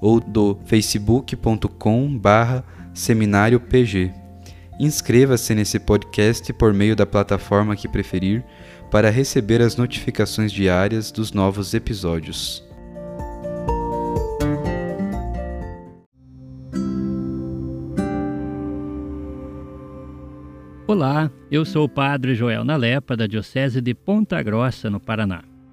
ou do facebook.com barra seminário PG. Inscreva-se nesse podcast por meio da plataforma que preferir para receber as notificações diárias dos novos episódios. Olá, eu sou o Padre Joel Nalepa, da Diocese de Ponta Grossa, no Paraná.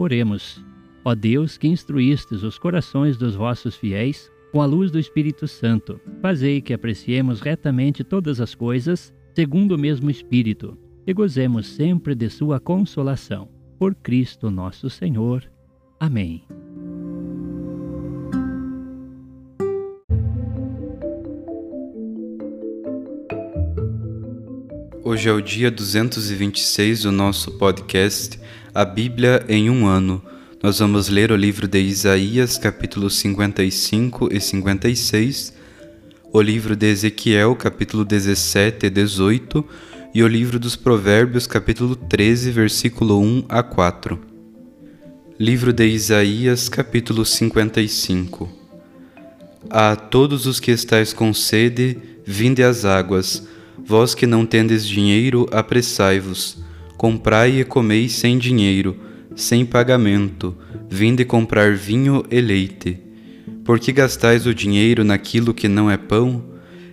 Oremos. Ó Deus, que instruístes os corações dos vossos fiéis, com a luz do Espírito Santo, fazei que apreciemos retamente todas as coisas, segundo o mesmo Espírito, e gozemos sempre de Sua consolação. Por Cristo nosso Senhor. Amém. Hoje é o dia 226 do nosso podcast A Bíblia em um ano. Nós vamos ler o livro de Isaías, capítulos 55 e 56, o livro de Ezequiel, capítulo 17 e 18, e o livro dos Provérbios, capítulo 13, versículo 1 a 4. Livro de Isaías, capítulo 55. A todos os que estáis com sede, vinde às águas Vós que não tendes dinheiro, apressai-vos. Comprai e comei sem dinheiro, sem pagamento, vinde comprar vinho e leite. Porque gastais o dinheiro naquilo que não é pão,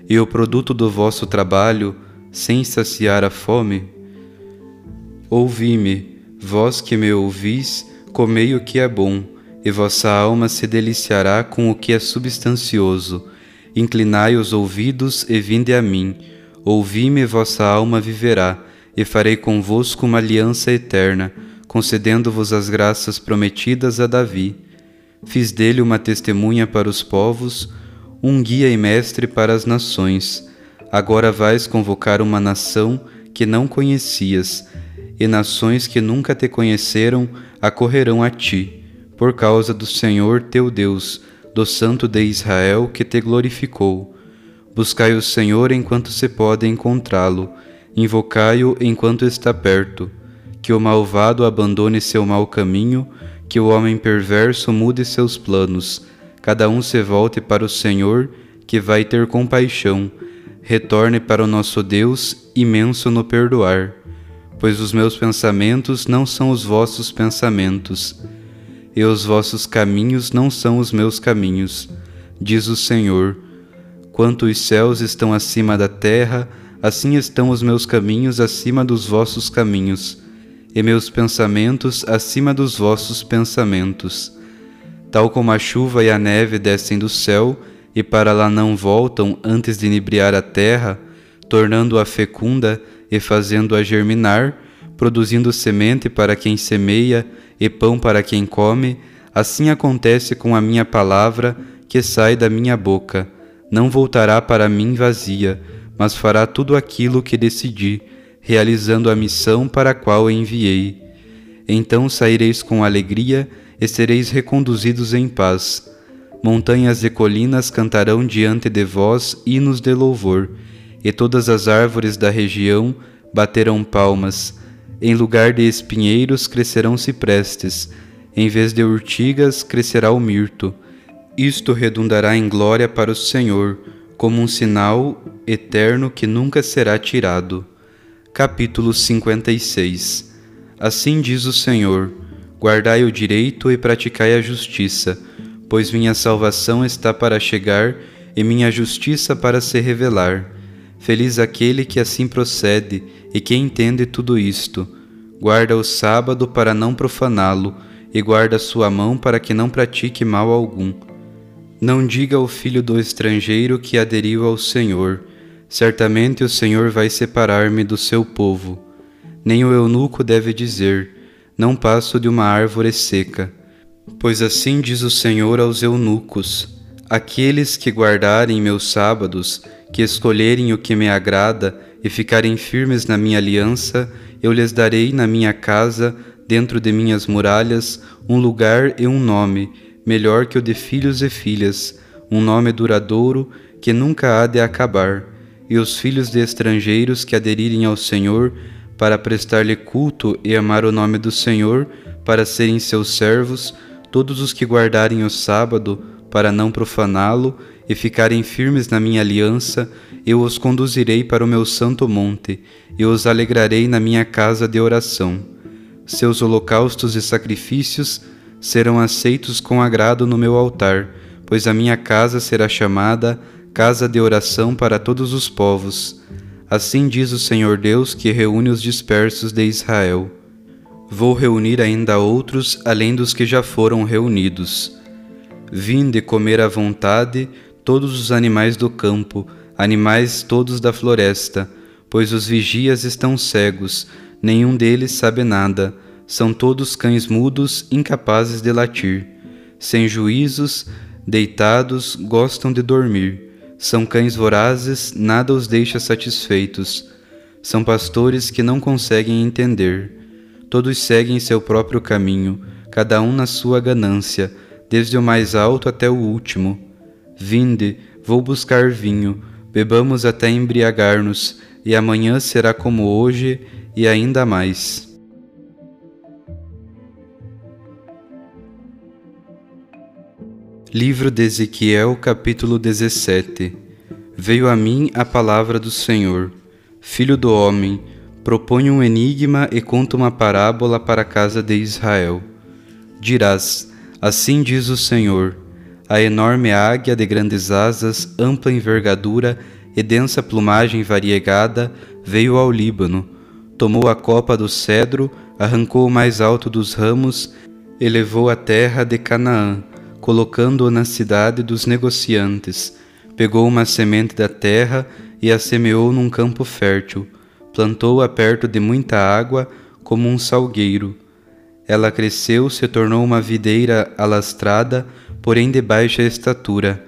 e o produto do vosso trabalho, sem saciar a fome? Ouvi-me, vós que me ouvis, comei o que é bom, e vossa alma se deliciará com o que é substancioso. Inclinai os ouvidos e vinde a mim Ouvi-me, vossa alma viverá, e farei convosco uma aliança eterna, concedendo-vos as graças prometidas a Davi. Fiz dele uma testemunha para os povos, um guia e mestre para as nações. Agora vais convocar uma nação que não conhecias, e nações que nunca te conheceram acorrerão a ti, por causa do Senhor teu Deus, do Santo de Israel que te glorificou. Buscai o Senhor enquanto se pode encontrá-lo, invocai-o enquanto está perto. Que o malvado abandone seu mau caminho, que o homem perverso mude seus planos. Cada um se volte para o Senhor, que vai ter compaixão. Retorne para o nosso Deus, imenso no perdoar. Pois os meus pensamentos não são os vossos pensamentos, e os vossos caminhos não são os meus caminhos, diz o Senhor Quanto os céus estão acima da terra, assim estão os meus caminhos acima dos vossos caminhos, e meus pensamentos acima dos vossos pensamentos. Tal como a chuva e a neve descem do céu, e para lá não voltam antes de inebriar a terra, tornando-a fecunda e fazendo-a germinar, produzindo semente para quem semeia e pão para quem come, assim acontece com a minha palavra que sai da minha boca não voltará para mim vazia, mas fará tudo aquilo que decidi, realizando a missão para a qual enviei. Então saireis com alegria e sereis reconduzidos em paz. Montanhas e colinas cantarão diante de vós hinos de louvor, e todas as árvores da região baterão palmas. Em lugar de espinheiros crescerão ciprestes, em vez de urtigas crescerá o mirto. Isto redundará em glória para o Senhor, como um sinal eterno que nunca será tirado. Capítulo 56 Assim diz o Senhor: Guardai o direito e praticai a justiça, pois minha salvação está para chegar e minha justiça para se revelar. Feliz aquele que assim procede e que entende tudo isto. Guarda o sábado para não profaná-lo, e guarda sua mão para que não pratique mal algum. Não diga ao filho do estrangeiro que aderiu ao Senhor: Certamente o Senhor vai separar-me do seu povo. Nem o eunuco deve dizer: Não passo de uma árvore seca. Pois assim diz o Senhor aos eunucos: Aqueles que guardarem meus sábados, que escolherem o que me agrada e ficarem firmes na minha aliança, eu lhes darei na minha casa, dentro de minhas muralhas, um lugar e um nome melhor que o de filhos e filhas, um nome duradouro que nunca há de acabar, e os filhos de estrangeiros que aderirem ao Senhor para prestar-lhe culto e amar o nome do Senhor, para serem seus servos, todos os que guardarem o sábado, para não profaná-lo, e ficarem firmes na minha aliança, eu os conduzirei para o meu santo monte, e os alegrarei na minha casa de oração. Seus holocaustos e sacrifícios serão aceitos com agrado no meu altar, pois a minha casa será chamada casa de oração para todos os povos. Assim diz o Senhor Deus que reúne os dispersos de Israel. Vou reunir ainda outros além dos que já foram reunidos. Vinde comer à vontade todos os animais do campo, animais todos da floresta, pois os vigias estão cegos, nenhum deles sabe nada são todos cães mudos, incapazes de latir. Sem juízos, deitados, gostam de dormir. São cães vorazes, nada os deixa satisfeitos. São pastores que não conseguem entender. Todos seguem seu próprio caminho, cada um na sua ganância, desde o mais alto até o último. Vinde, vou buscar vinho, bebamos até embriagar-nos, e amanhã será como hoje e ainda mais. Livro de Ezequiel, capítulo 17 Veio a mim a palavra do Senhor. Filho do homem, propõe um enigma e conta uma parábola para a casa de Israel. Dirás: Assim diz o Senhor: A enorme águia de grandes asas, ampla envergadura e densa plumagem variegada veio ao Líbano, tomou a copa do cedro, arrancou o mais alto dos ramos e levou a terra de Canaã colocando-o na cidade dos negociantes. Pegou uma semente da terra e a semeou num campo fértil. Plantou-a perto de muita água, como um salgueiro. Ela cresceu, se tornou uma videira alastrada, porém de baixa estatura.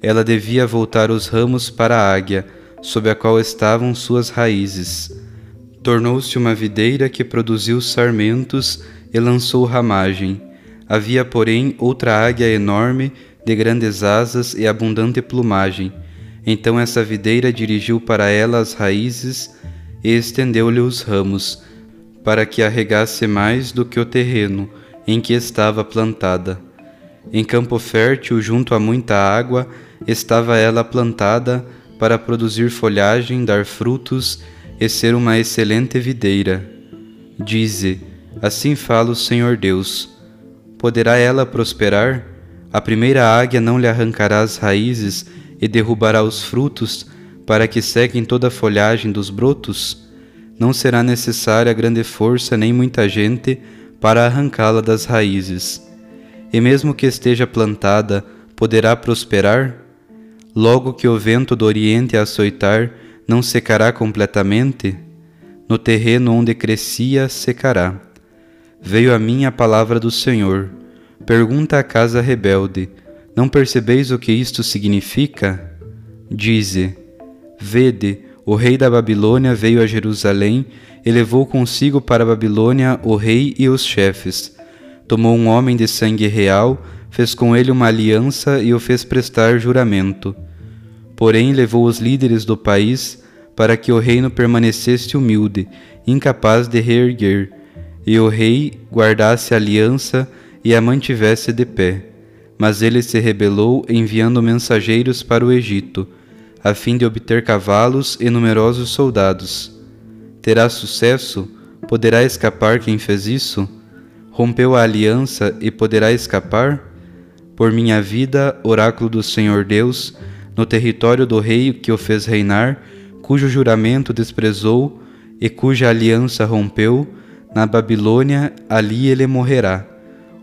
Ela devia voltar os ramos para a águia, sob a qual estavam suas raízes. Tornou-se uma videira que produziu sarmentos e lançou ramagem. Havia, porém, outra águia enorme, de grandes asas e abundante plumagem. Então essa videira dirigiu para ela as raízes e estendeu-lhe os ramos, para que a regasse mais do que o terreno em que estava plantada. Em campo fértil, junto a muita água, estava ela plantada para produzir folhagem, dar frutos e ser uma excelente videira. Dize: Assim fala o Senhor Deus Poderá ela prosperar? A primeira águia não lhe arrancará as raízes e derrubará os frutos, para que sequem toda a folhagem dos brotos? Não será necessária grande força nem muita gente para arrancá-la das raízes. E mesmo que esteja plantada, poderá prosperar? Logo que o vento do Oriente a açoitar, não secará completamente? No terreno onde crescia, secará veio a mim a palavra do Senhor. Pergunta à casa rebelde: Não percebeis o que isto significa? Dize: Vede, o rei da Babilônia veio a Jerusalém e levou consigo para a Babilônia o rei e os chefes. Tomou um homem de sangue real, fez com ele uma aliança e o fez prestar juramento. Porém, levou os líderes do país para que o reino permanecesse humilde, incapaz de reerguer, e o rei guardasse a aliança e a mantivesse de pé. Mas ele se rebelou, enviando mensageiros para o Egito, a fim de obter cavalos e numerosos soldados. Terá sucesso? Poderá escapar quem fez isso? Rompeu a aliança e poderá escapar? Por minha vida, oráculo do Senhor Deus, no território do rei que o fez reinar, cujo juramento desprezou e cuja aliança rompeu, na Babilônia, ali ele morrerá.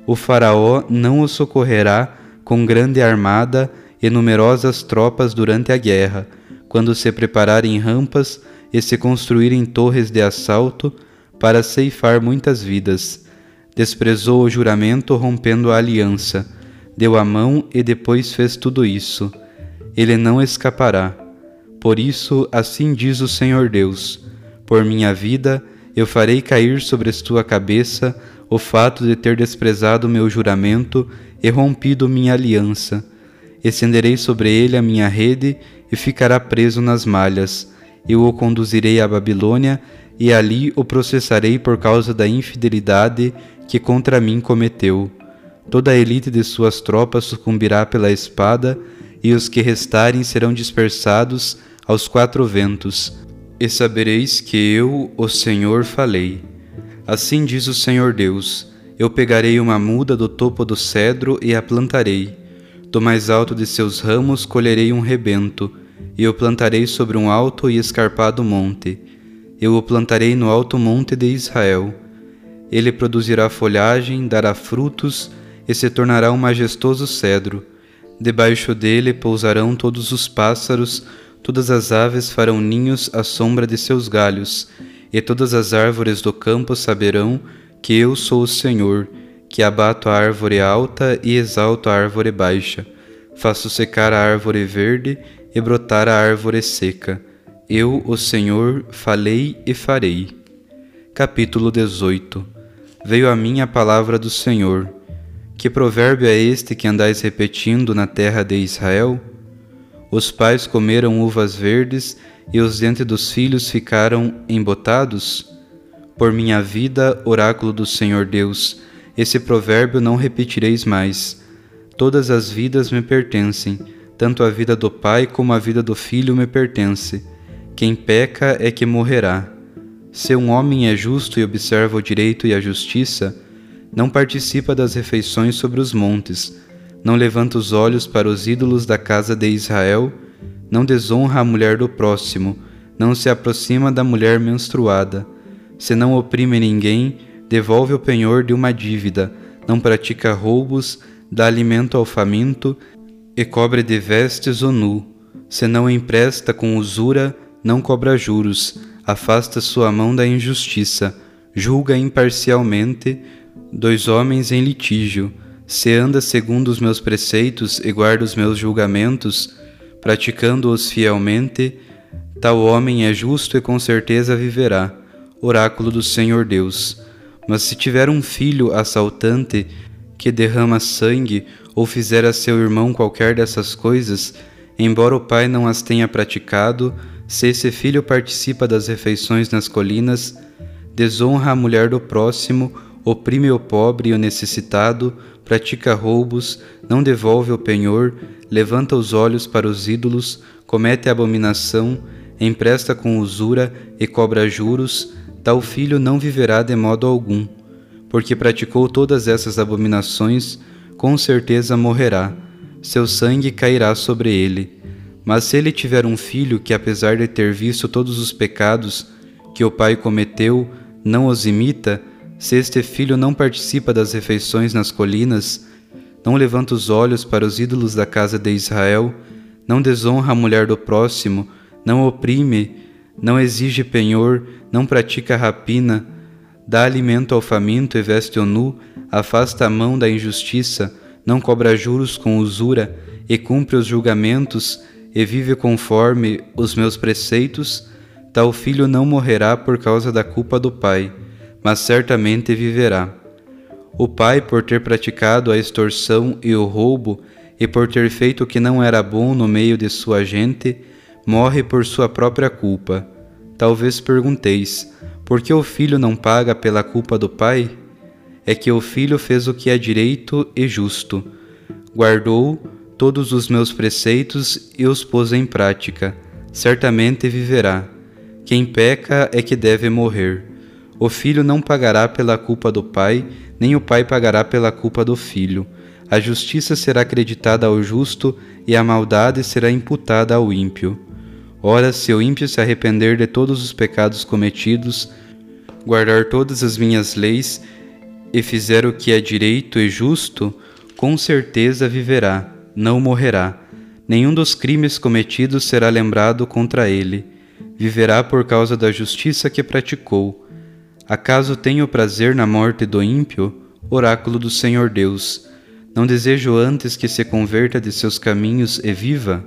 O Faraó não o socorrerá com grande armada e numerosas tropas durante a guerra, quando se prepararem rampas e se construírem torres de assalto para ceifar muitas vidas. Desprezou o juramento, rompendo a aliança, deu a mão e depois fez tudo isso ele não escapará. Por isso, assim diz o Senhor Deus: Por minha vida, eu farei cair sobre tua cabeça o fato de ter desprezado meu juramento e rompido minha aliança. Estenderei sobre ele a minha rede e ficará preso nas malhas. Eu o conduzirei à Babilônia e ali o processarei por causa da infidelidade que contra mim cometeu. Toda a elite de suas tropas sucumbirá pela espada e os que restarem serão dispersados aos quatro ventos. E sabereis que eu, o Senhor, falei. Assim diz o Senhor Deus: Eu pegarei uma muda do topo do cedro e a plantarei. Do mais alto de seus ramos colherei um rebento, e o plantarei sobre um alto e escarpado monte. Eu o plantarei no alto monte de Israel. Ele produzirá folhagem, dará frutos e se tornará um majestoso cedro Debaixo dele pousarão todos os pássaros, todas as aves farão ninhos à sombra de seus galhos, e todas as árvores do campo saberão que eu sou o Senhor, que abato a árvore alta e exalto a árvore baixa, faço secar a árvore verde e brotar a árvore seca. Eu, o Senhor, falei e farei. Capítulo 18 Veio a mim a palavra do Senhor que provérbio é este que andais repetindo na terra de Israel? Os pais comeram uvas verdes e os dentes dos filhos ficaram embotados? Por minha vida, oráculo do Senhor Deus, esse provérbio não repetireis mais. Todas as vidas me pertencem, tanto a vida do pai como a vida do filho me pertence. Quem peca é que morrerá. Se um homem é justo e observa o direito e a justiça, não participa das refeições sobre os montes, não levanta os olhos para os ídolos da casa de Israel, não desonra a mulher do próximo, não se aproxima da mulher menstruada. Se não oprime ninguém, devolve o penhor de uma dívida, não pratica roubos, dá alimento ao faminto e cobre de vestes o nu. Se não empresta com usura, não cobra juros, afasta sua mão da injustiça, julga imparcialmente, dois homens em litígio, se anda segundo os meus preceitos e guarda os meus julgamentos, praticando-os fielmente, tal homem é justo e com certeza viverá. Oráculo do Senhor Deus. Mas se tiver um filho assaltante que derrama sangue ou fizer a seu irmão qualquer dessas coisas, embora o pai não as tenha praticado, se esse filho participa das refeições nas colinas, desonra a mulher do próximo oprime o pobre e o necessitado, pratica roubos, não devolve o penhor, levanta os olhos para os ídolos, comete abominação, empresta com usura e cobra juros, tal filho não viverá de modo algum, porque praticou todas essas abominações, com certeza morrerá, seu sangue cairá sobre ele. Mas se ele tiver um filho que, apesar de ter visto todos os pecados que o pai cometeu, não os imita, se este filho não participa das refeições nas colinas, não levanta os olhos para os ídolos da casa de Israel, não desonra a mulher do próximo, não oprime, não exige penhor, não pratica rapina, dá alimento ao faminto e veste o nu, afasta a mão da injustiça, não cobra juros com usura e cumpre os julgamentos e vive conforme os meus preceitos, tal filho não morrerá por causa da culpa do pai mas certamente viverá. O pai, por ter praticado a extorsão e o roubo, e por ter feito o que não era bom no meio de sua gente, morre por sua própria culpa. Talvez pergunteis: por que o filho não paga pela culpa do pai? É que o filho fez o que é direito e justo. Guardou todos os meus preceitos e os pôs em prática. Certamente viverá. Quem peca é que deve morrer. O filho não pagará pela culpa do pai, nem o pai pagará pela culpa do filho. A justiça será acreditada ao justo e a maldade será imputada ao ímpio. Ora, se o ímpio se arrepender de todos os pecados cometidos, guardar todas as minhas leis e fizer o que é direito e justo, com certeza viverá, não morrerá. Nenhum dos crimes cometidos será lembrado contra ele. Viverá por causa da justiça que praticou. Acaso tenho prazer na morte do ímpio? Oráculo do Senhor Deus. Não desejo antes que se converta de seus caminhos e viva?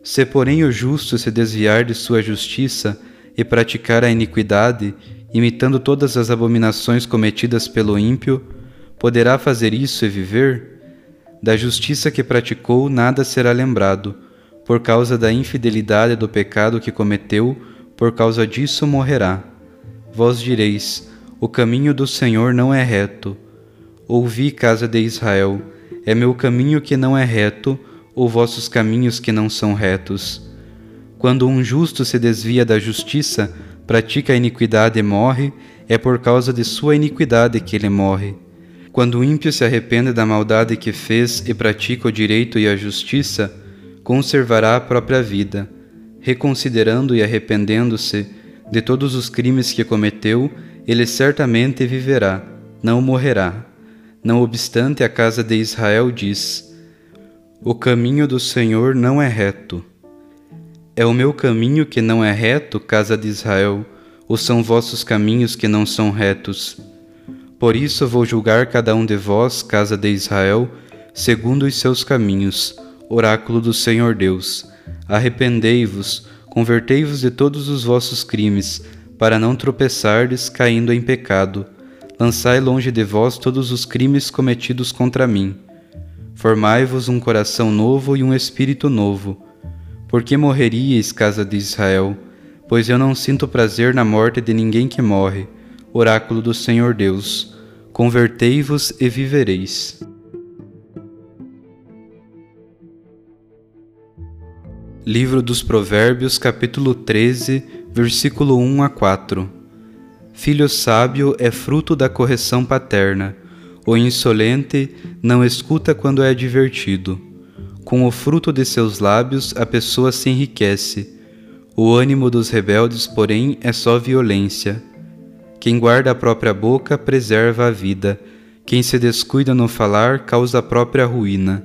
Se, porém, o justo se desviar de sua justiça e praticar a iniquidade, imitando todas as abominações cometidas pelo ímpio, poderá fazer isso e viver? Da justiça que praticou, nada será lembrado, por causa da infidelidade do pecado que cometeu, por causa disso morrerá. Vós direis: O caminho do Senhor não é reto. Ouvi, casa de Israel: É meu caminho que não é reto ou vossos caminhos que não são retos. Quando um justo se desvia da justiça, pratica a iniquidade e morre, é por causa de sua iniquidade que ele morre. Quando o ímpio se arrepende da maldade que fez e pratica o direito e a justiça, conservará a própria vida. Reconsiderando e arrependendo-se de todos os crimes que cometeu, ele certamente viverá, não morrerá. Não obstante, a casa de Israel diz: o caminho do Senhor não é reto. É o meu caminho que não é reto, casa de Israel, ou são vossos caminhos que não são retos? Por isso vou julgar cada um de vós, casa de Israel, segundo os seus caminhos, oráculo do Senhor Deus. Arrependei-vos, convertei-vos de todos os vossos crimes, para não tropeçardes caindo em pecado. Lançai longe de vós todos os crimes cometidos contra mim Formai-vos um coração novo e um espírito novo. Por que morreríeis, casa de Israel? Pois eu não sinto prazer na morte de ninguém que morre. Oráculo do Senhor Deus. Convertei-vos e vivereis. Livro dos Provérbios, capítulo 13, versículo 1 a 4. Filho sábio é fruto da correção paterna o insolente não escuta quando é divertido. Com o fruto de seus lábios a pessoa se enriquece. O ânimo dos rebeldes, porém, é só violência. Quem guarda a própria boca preserva a vida. Quem se descuida no falar causa a própria ruína.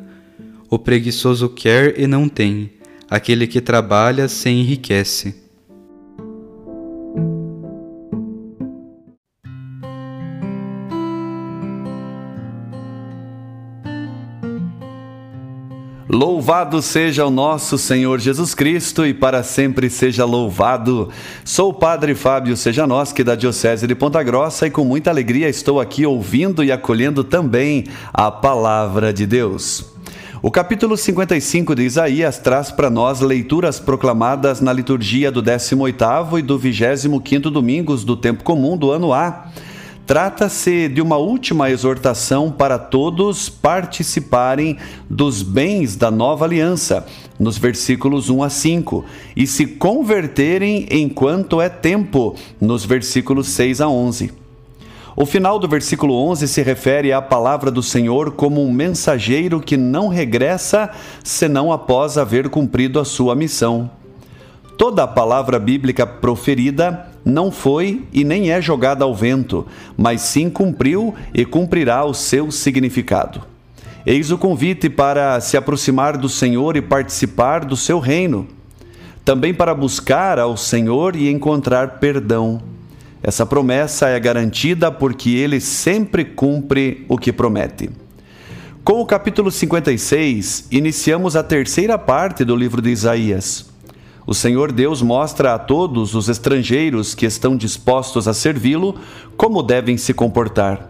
O preguiçoso quer e não tem. Aquele que trabalha se enriquece. Louvado seja o nosso Senhor Jesus Cristo e para sempre seja louvado. Sou o Padre Fábio Seja Nós, que da Diocese de Ponta Grossa, e com muita alegria estou aqui ouvindo e acolhendo também a palavra de Deus. O capítulo 55 de Isaías traz para nós leituras proclamadas na liturgia do 18º e do 25º domingos do tempo comum do ano A Trata-se de uma última exortação para todos participarem dos bens da nova aliança, nos versículos 1 a 5, e se converterem enquanto é tempo, nos versículos 6 a 11. O final do versículo 11 se refere à palavra do Senhor como um mensageiro que não regressa senão após haver cumprido a sua missão. Toda a palavra bíblica proferida não foi e nem é jogada ao vento, mas sim cumpriu e cumprirá o seu significado. Eis o convite para se aproximar do Senhor e participar do seu reino, também para buscar ao Senhor e encontrar perdão. Essa promessa é garantida porque ele sempre cumpre o que promete. Com o capítulo 56, iniciamos a terceira parte do livro de Isaías. O Senhor Deus mostra a todos os estrangeiros que estão dispostos a servi-lo como devem se comportar.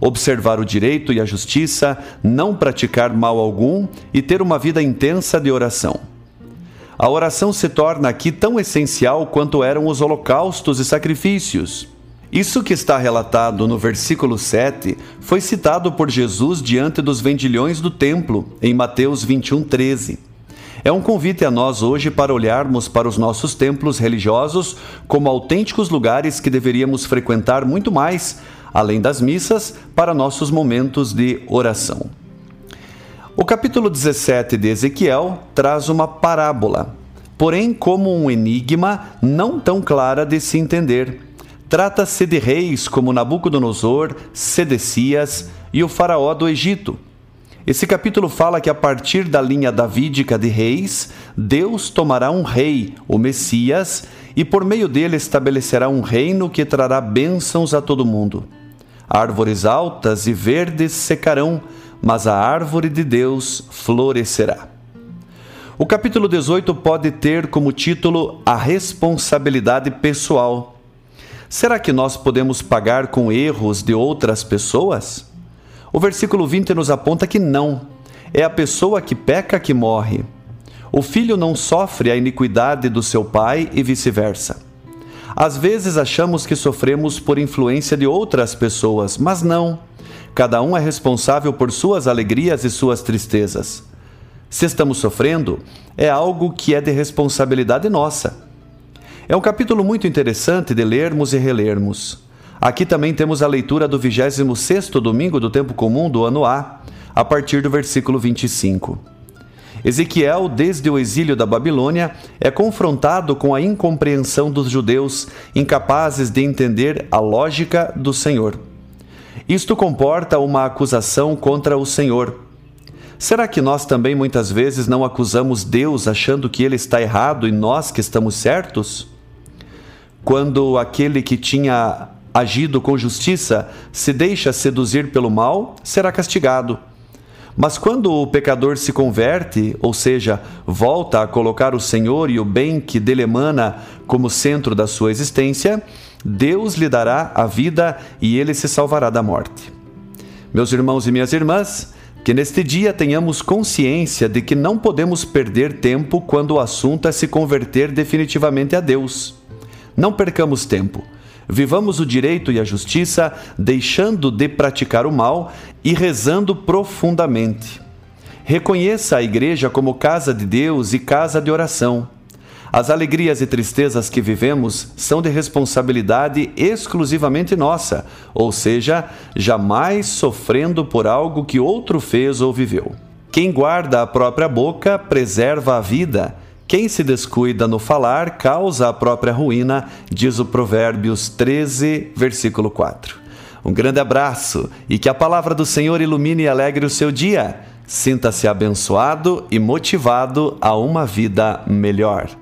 observar o direito e a justiça, não praticar mal algum e ter uma vida intensa de oração. A oração se torna aqui tão essencial quanto eram os holocaustos e sacrifícios. Isso que está relatado no versículo 7 foi citado por Jesus diante dos vendilhões do templo, em Mateus 21, 13. É um convite a nós hoje para olharmos para os nossos templos religiosos como autênticos lugares que deveríamos frequentar muito mais, além das missas, para nossos momentos de oração. O capítulo 17 de Ezequiel traz uma parábola, porém como um enigma não tão clara de se entender. Trata-se de reis como Nabucodonosor, Sedecias e o faraó do Egito esse capítulo fala que a partir da linha davídica de reis, Deus tomará um rei, o Messias, e por meio dele estabelecerá um reino que trará bênçãos a todo mundo. Árvores altas e verdes secarão, mas a árvore de Deus florescerá. O capítulo 18 pode ter como título A Responsabilidade Pessoal. Será que nós podemos pagar com erros de outras pessoas? O versículo 20 nos aponta que não. É a pessoa que peca que morre. O filho não sofre a iniquidade do seu pai e vice-versa. Às vezes achamos que sofremos por influência de outras pessoas, mas não. Cada um é responsável por suas alegrias e suas tristezas. Se estamos sofrendo, é algo que é de responsabilidade nossa. É um capítulo muito interessante de lermos e relermos. Aqui também temos a leitura do 26º domingo do tempo comum do ano A, a partir do versículo 25. Ezequiel, desde o exílio da Babilônia, é confrontado com a incompreensão dos judeus, incapazes de entender a lógica do Senhor. Isto comporta uma acusação contra o Senhor. Será que nós também muitas vezes não acusamos Deus achando que ele está errado e nós que estamos certos? Quando aquele que tinha agido com justiça, se deixa seduzir pelo mal, será castigado. Mas quando o pecador se converte, ou seja, volta a colocar o Senhor e o bem que dele emana como centro da sua existência, Deus lhe dará a vida e ele se salvará da morte. Meus irmãos e minhas irmãs, que neste dia tenhamos consciência de que não podemos perder tempo quando o assunto é se converter definitivamente a Deus. Não percamos tempo. Vivamos o direito e a justiça, deixando de praticar o mal e rezando profundamente. Reconheça a Igreja como casa de Deus e casa de oração. As alegrias e tristezas que vivemos são de responsabilidade exclusivamente nossa, ou seja, jamais sofrendo por algo que outro fez ou viveu. Quem guarda a própria boca preserva a vida quem se descuida no falar causa a própria ruína, diz o Provérbios 13, versículo 4. Um grande abraço e que a palavra do Senhor ilumine e alegre o seu dia. Sinta-se abençoado e motivado a uma vida melhor.